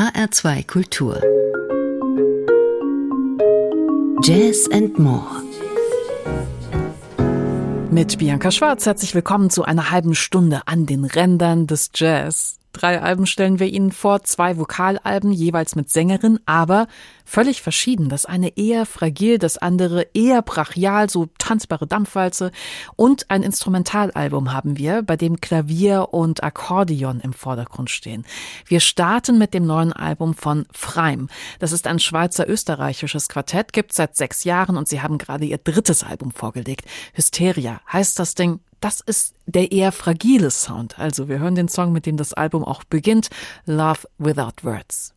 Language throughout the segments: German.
HR2 Kultur. Jazz and More. Mit Bianca Schwarz herzlich willkommen zu einer halben Stunde an den Rändern des Jazz. Drei Alben stellen wir Ihnen vor, zwei Vokalalben, jeweils mit Sängerin, aber völlig verschieden. Das eine eher fragil, das andere eher brachial, so tanzbare Dampfwalze. Und ein Instrumentalalbum haben wir, bei dem Klavier und Akkordeon im Vordergrund stehen. Wir starten mit dem neuen Album von Freim. Das ist ein Schweizer-österreichisches Quartett, gibt seit sechs Jahren und sie haben gerade ihr drittes Album vorgelegt. Hysteria heißt das Ding das ist der eher fragile Sound. Also wir hören den Song, mit dem das Album auch beginnt, Love Without Words.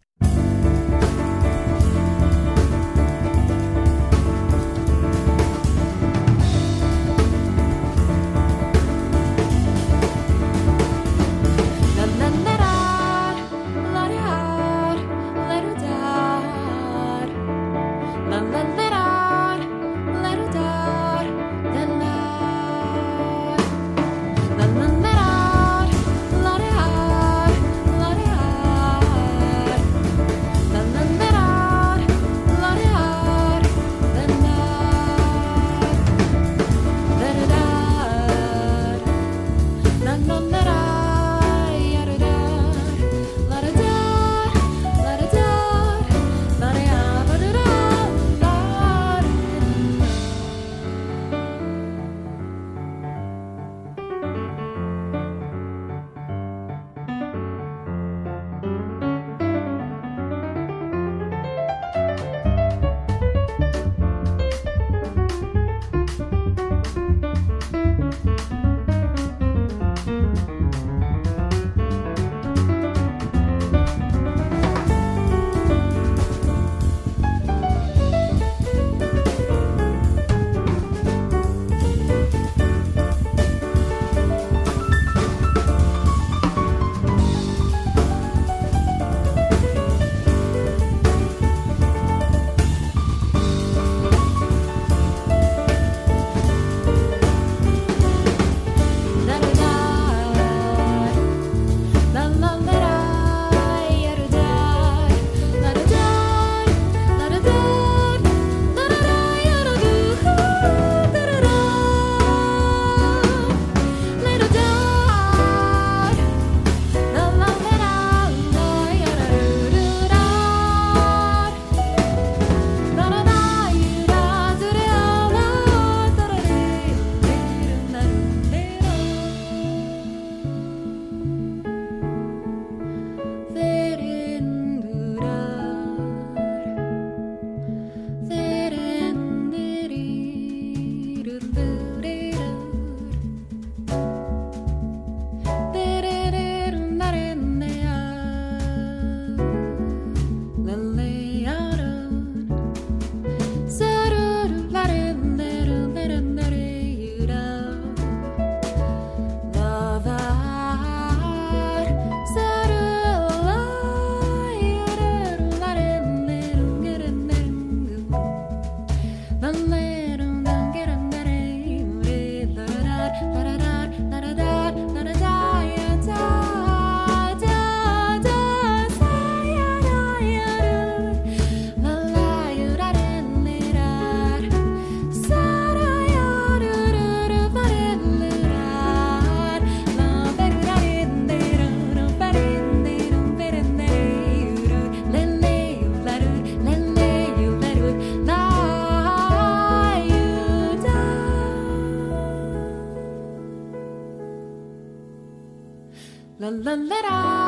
La la la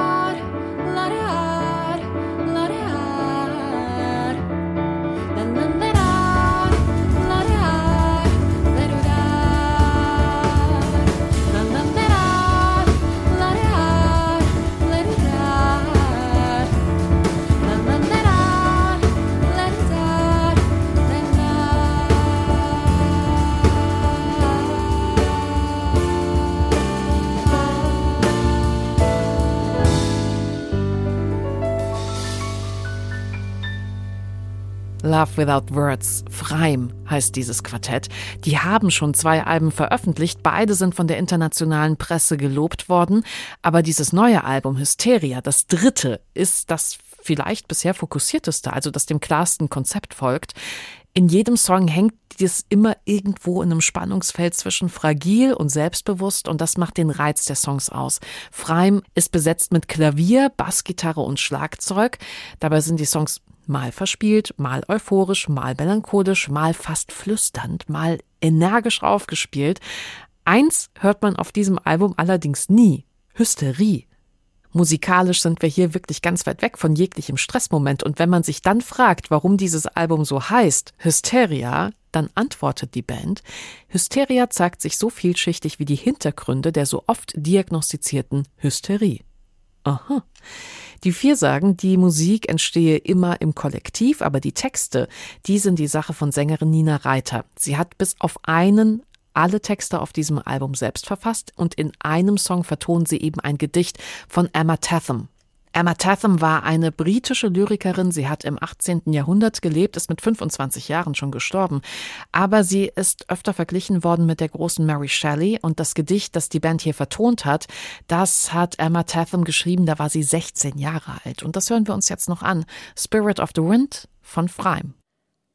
Love Without Words, Freim heißt dieses Quartett. Die haben schon zwei Alben veröffentlicht, beide sind von der internationalen Presse gelobt worden, aber dieses neue Album Hysteria, das dritte, ist das vielleicht bisher fokussierteste, also das dem klarsten Konzept folgt. In jedem Song hängt das immer irgendwo in einem Spannungsfeld zwischen fragil und selbstbewusst und das macht den Reiz der Songs aus. Freim ist besetzt mit Klavier, Bassgitarre und Schlagzeug. Dabei sind die Songs mal verspielt, mal euphorisch, mal melancholisch, mal fast flüsternd, mal energisch aufgespielt. Eins hört man auf diesem Album allerdings nie. Hysterie. Musikalisch sind wir hier wirklich ganz weit weg von jeglichem Stressmoment. Und wenn man sich dann fragt, warum dieses Album so heißt, Hysteria, dann antwortet die Band, Hysteria zeigt sich so vielschichtig wie die Hintergründe der so oft diagnostizierten Hysterie. Aha. Die vier sagen, die Musik entstehe immer im Kollektiv, aber die Texte, die sind die Sache von Sängerin Nina Reiter. Sie hat bis auf einen alle Texte auf diesem Album selbst verfasst und in einem Song vertonen sie eben ein Gedicht von Emma Tatham. Emma Tatham war eine britische Lyrikerin. Sie hat im 18. Jahrhundert gelebt, ist mit 25 Jahren schon gestorben. Aber sie ist öfter verglichen worden mit der großen Mary Shelley. Und das Gedicht, das die Band hier vertont hat, das hat Emma Tatham geschrieben. Da war sie 16 Jahre alt. Und das hören wir uns jetzt noch an. Spirit of the Wind von Freim.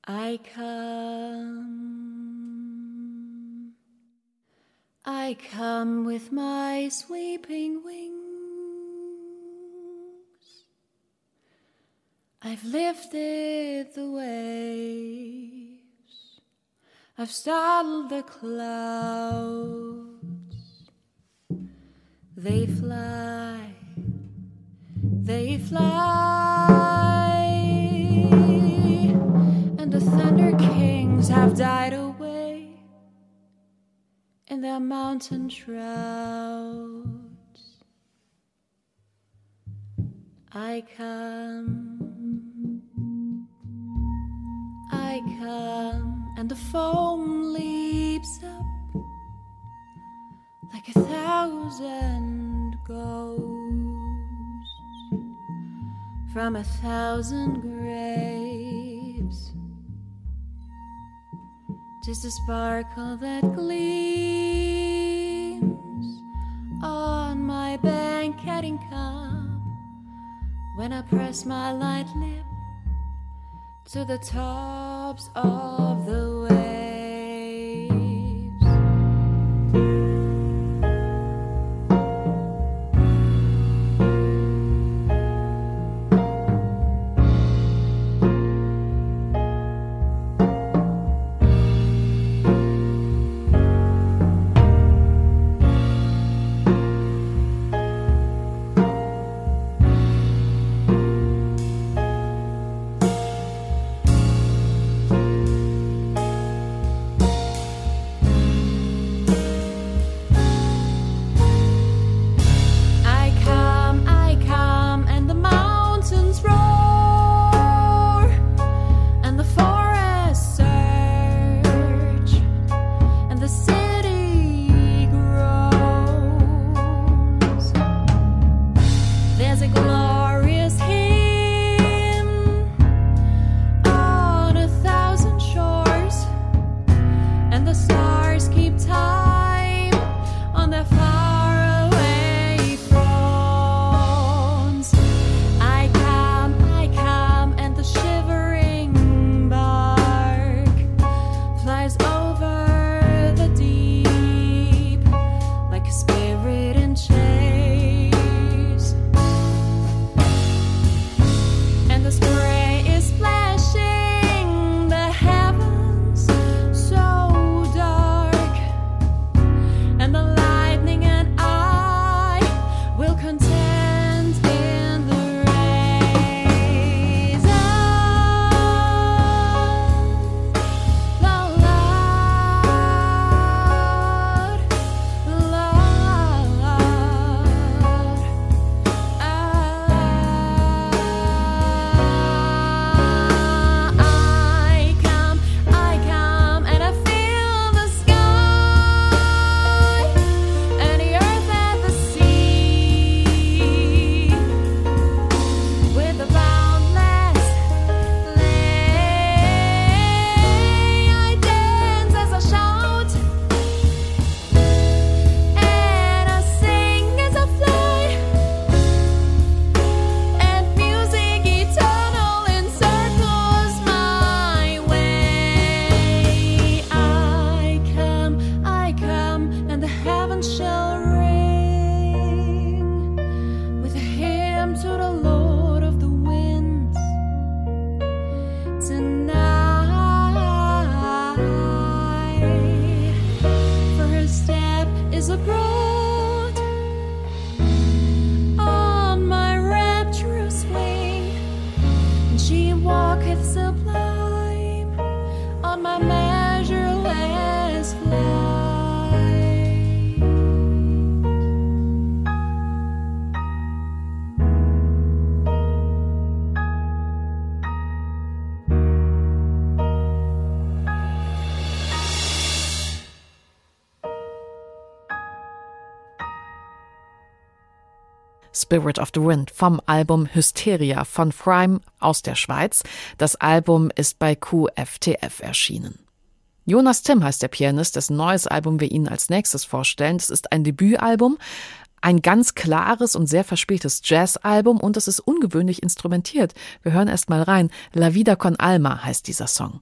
I come, I come with my sweeping wings. I've lifted the waves, I've startled the clouds. They fly, they fly, and the Thunder Kings have died away in their mountain shrouds. I come. Come um, and the foam leaps up like a thousand ghosts from a thousand graves. Just a sparkle that gleams on my banqueting cup when I press my light lip to the tops of the waves. Spirit of the Wind vom Album Hysteria von Frime aus der Schweiz. Das Album ist bei QFTF erschienen. Jonas Tim heißt der Pianist, dessen neues Album wir Ihnen als nächstes vorstellen. Das ist ein Debütalbum, ein ganz klares und sehr verspieltes Jazzalbum und es ist ungewöhnlich instrumentiert. Wir hören erst mal rein. La Vida con Alma heißt dieser Song.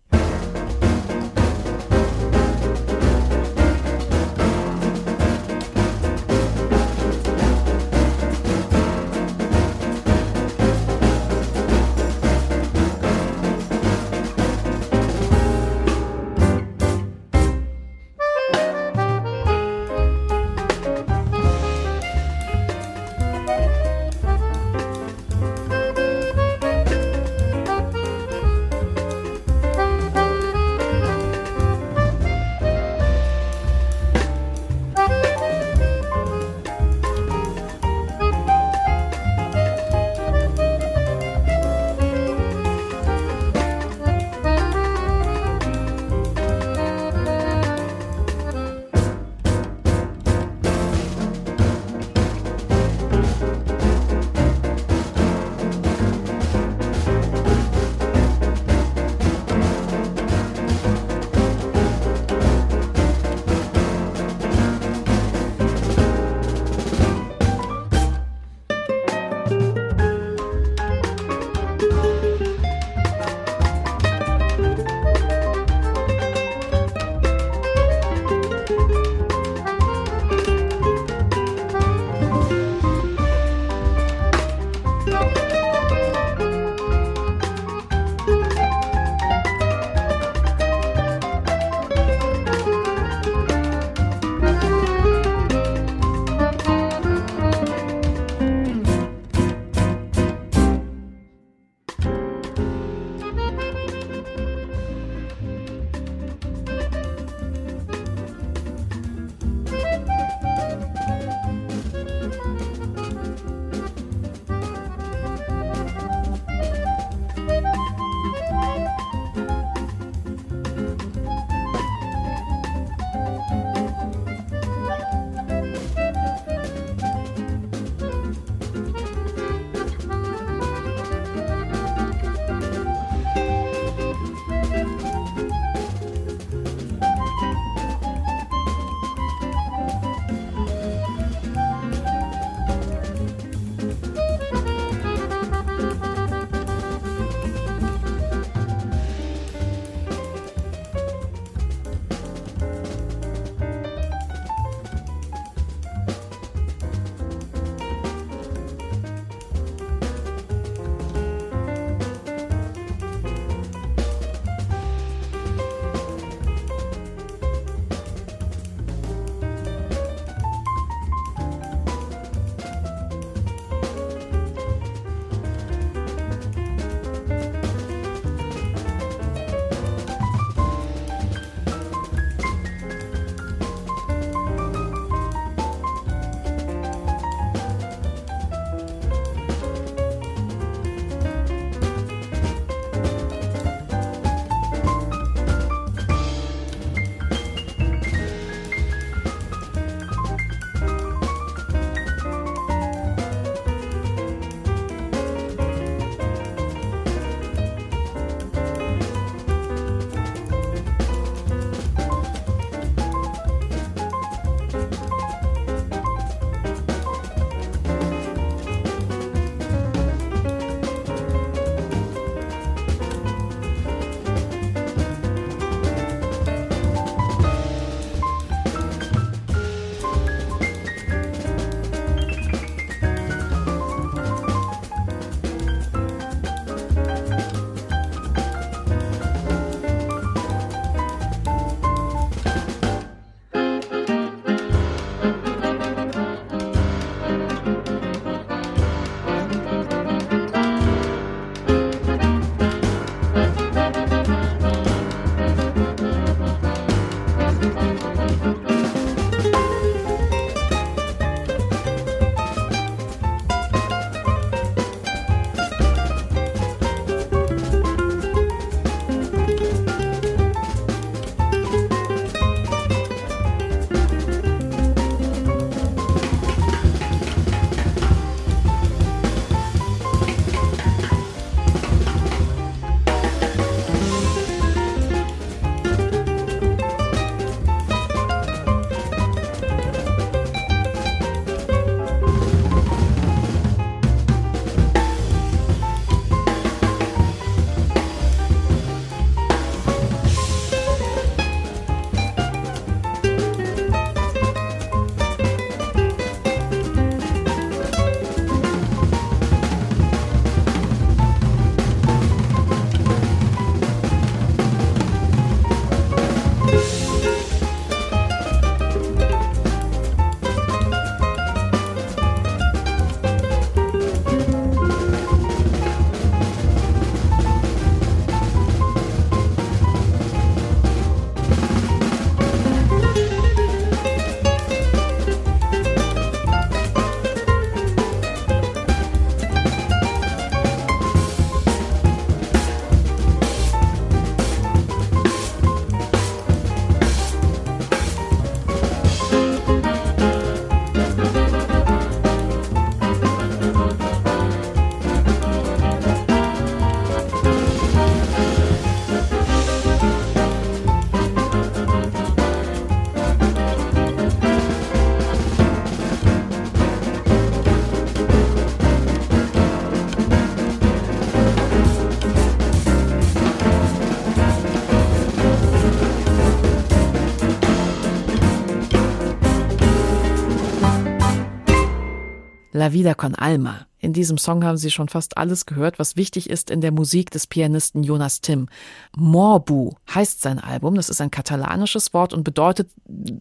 Vida con Alma. In diesem Song haben Sie schon fast alles gehört, was wichtig ist in der Musik des Pianisten Jonas Tim. Morbu heißt sein Album. Das ist ein katalanisches Wort und bedeutet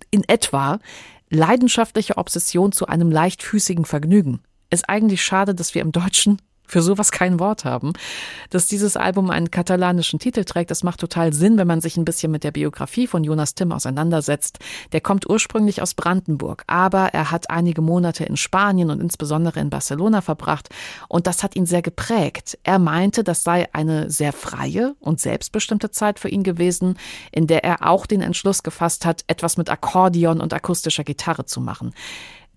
in etwa leidenschaftliche Obsession zu einem leichtfüßigen Vergnügen. Ist eigentlich schade, dass wir im Deutschen für sowas kein Wort haben. Dass dieses Album einen katalanischen Titel trägt, das macht total Sinn, wenn man sich ein bisschen mit der Biografie von Jonas Tim auseinandersetzt. Der kommt ursprünglich aus Brandenburg, aber er hat einige Monate in Spanien und insbesondere in Barcelona verbracht und das hat ihn sehr geprägt. Er meinte, das sei eine sehr freie und selbstbestimmte Zeit für ihn gewesen, in der er auch den Entschluss gefasst hat, etwas mit Akkordeon und akustischer Gitarre zu machen.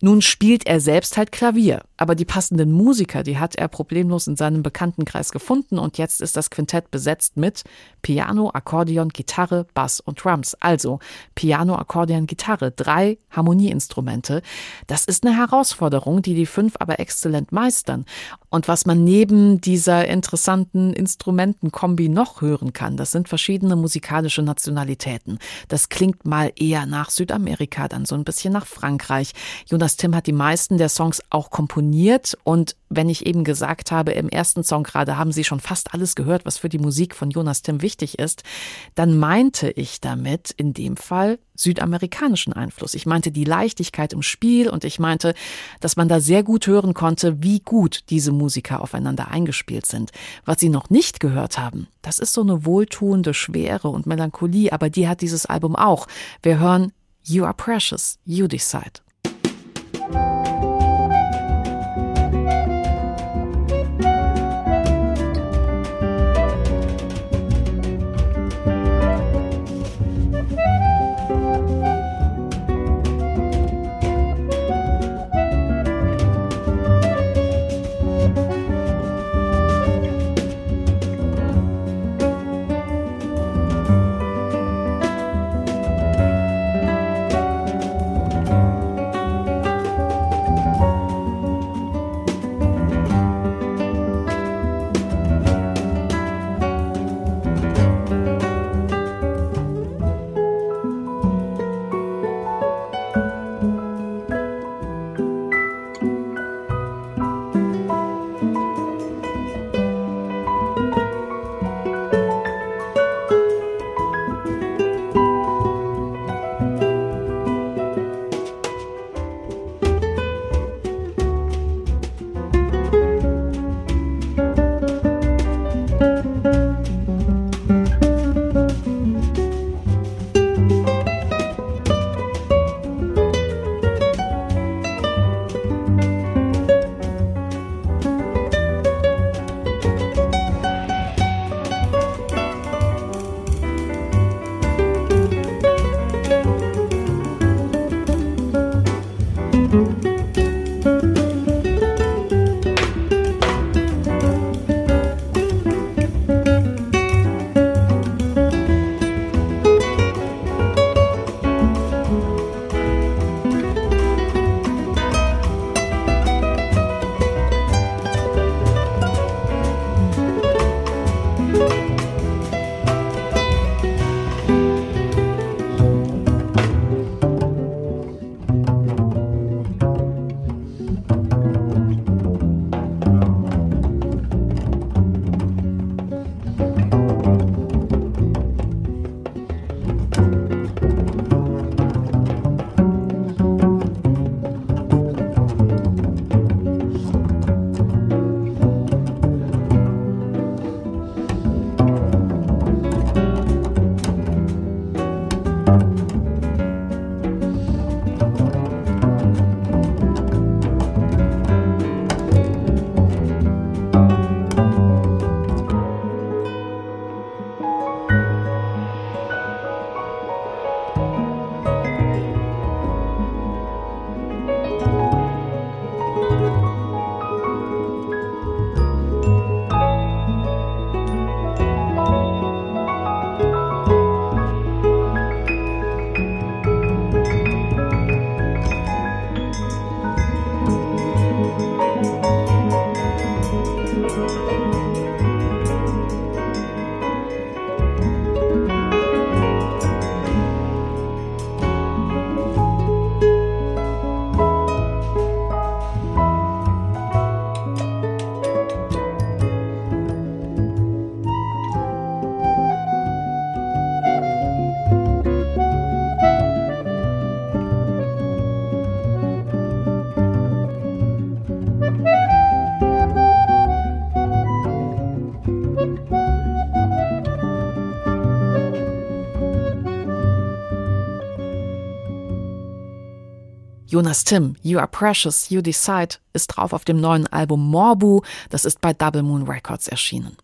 Nun spielt er selbst halt Klavier, aber die passenden Musiker, die hat er problemlos in seinem Bekanntenkreis gefunden und jetzt ist das Quintett besetzt mit Piano, Akkordeon, Gitarre, Bass und Drums. Also Piano, Akkordeon, Gitarre, drei Harmonieinstrumente. Das ist eine Herausforderung, die die fünf aber exzellent meistern. Und was man neben dieser interessanten Instrumentenkombi noch hören kann, das sind verschiedene musikalische Nationalitäten. Das klingt mal eher nach Südamerika, dann so ein bisschen nach Frankreich. Jonas Jonas Tim hat die meisten der Songs auch komponiert und wenn ich eben gesagt habe, im ersten Song gerade haben Sie schon fast alles gehört, was für die Musik von Jonas Tim wichtig ist, dann meinte ich damit in dem Fall südamerikanischen Einfluss. Ich meinte die Leichtigkeit im Spiel und ich meinte, dass man da sehr gut hören konnte, wie gut diese Musiker aufeinander eingespielt sind. Was Sie noch nicht gehört haben, das ist so eine wohltuende Schwere und Melancholie, aber die hat dieses Album auch. Wir hören You Are Precious, You Decide. Música Jonas Tim, You Are Precious, You Decide ist drauf auf dem neuen Album Morbu, das ist bei Double Moon Records erschienen.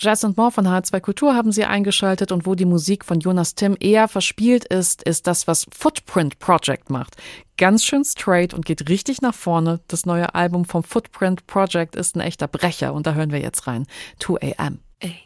Jazz und More von H2 Kultur haben Sie eingeschaltet und wo die Musik von Jonas Tim eher verspielt ist, ist das, was Footprint Project macht. Ganz schön straight und geht richtig nach vorne. Das neue Album vom Footprint Project ist ein echter Brecher und da hören wir jetzt rein. 2 AM. Ey.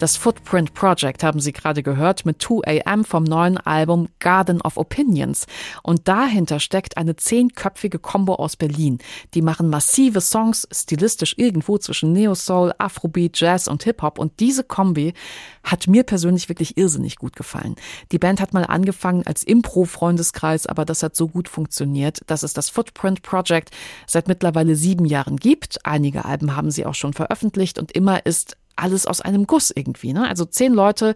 Das Footprint Project haben Sie gerade gehört mit 2 AM vom neuen Album Garden of Opinions. Und dahinter steckt eine zehnköpfige Combo aus Berlin. Die machen massive Songs, stilistisch irgendwo zwischen Neo-Soul, Afrobeat, Jazz und Hip-Hop. Und diese Kombi hat mir persönlich wirklich irrsinnig gut gefallen. Die Band hat mal angefangen als Impro-Freundeskreis, aber das hat so gut funktioniert, dass es das Footprint Project seit mittlerweile sieben Jahren gibt. Einige Alben haben sie auch schon veröffentlicht und immer ist alles aus einem Guss irgendwie. Ne? Also zehn Leute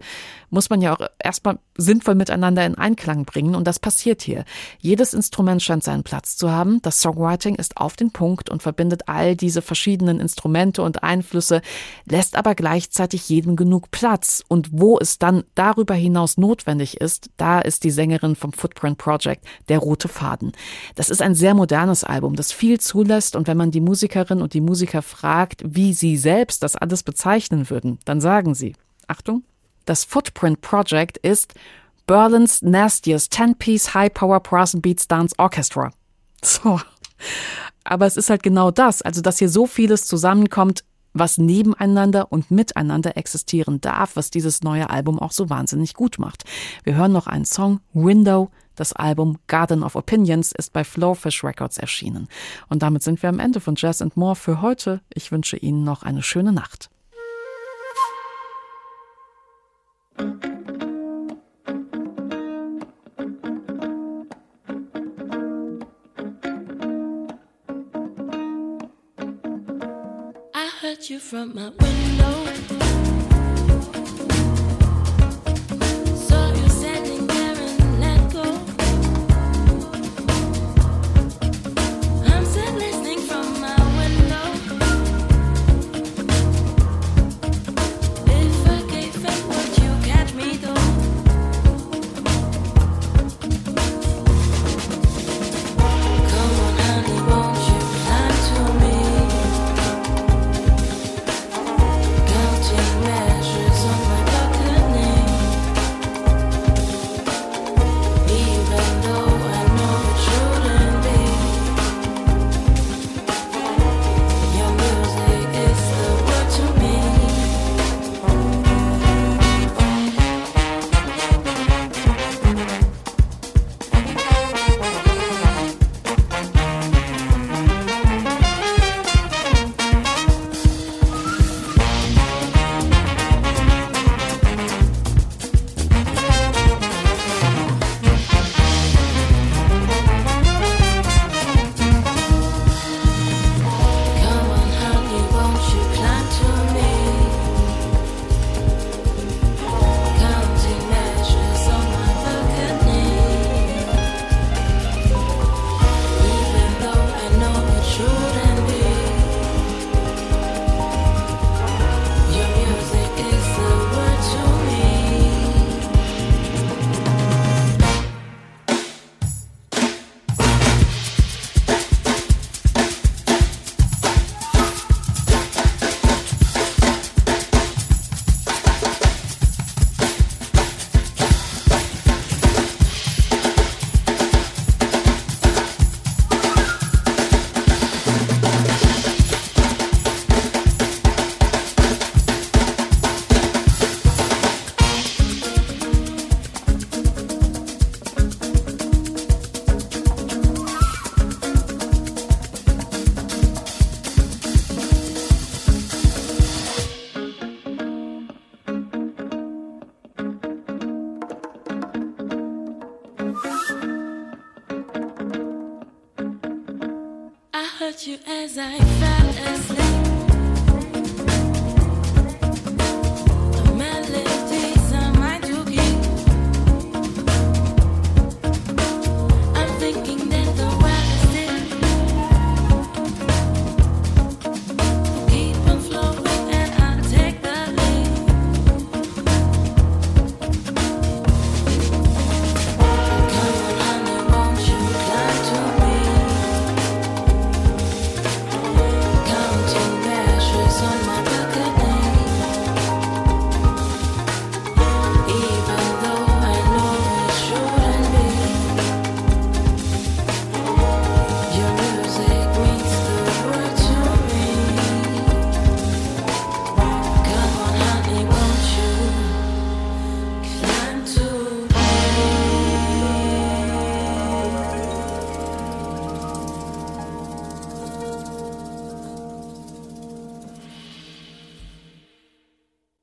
muss man ja auch erstmal sinnvoll miteinander in Einklang bringen und das passiert hier. Jedes Instrument scheint seinen Platz zu haben. Das Songwriting ist auf den Punkt und verbindet all diese verschiedenen Instrumente und Einflüsse, lässt aber gleichzeitig jedem genug Platz. Und wo es dann darüber hinaus notwendig ist, da ist die Sängerin vom Footprint Project der rote Faden. Das ist ein sehr modernes Album, das viel zulässt und wenn man die Musikerin und die Musiker fragt, wie sie selbst das alles bezeichnen würden, dann sagen sie, Achtung, das Footprint Project ist Berlin's nastiest 10-piece high-power brass and beats dance orchestra. So. Aber es ist halt genau das, also dass hier so vieles zusammenkommt, was nebeneinander und miteinander existieren darf, was dieses neue Album auch so wahnsinnig gut macht. Wir hören noch einen Song, Window. Das Album Garden of Opinions ist bei Flowfish Records erschienen. Und damit sind wir am Ende von Jazz and More für heute. Ich wünsche Ihnen noch eine schöne Nacht. You from my window.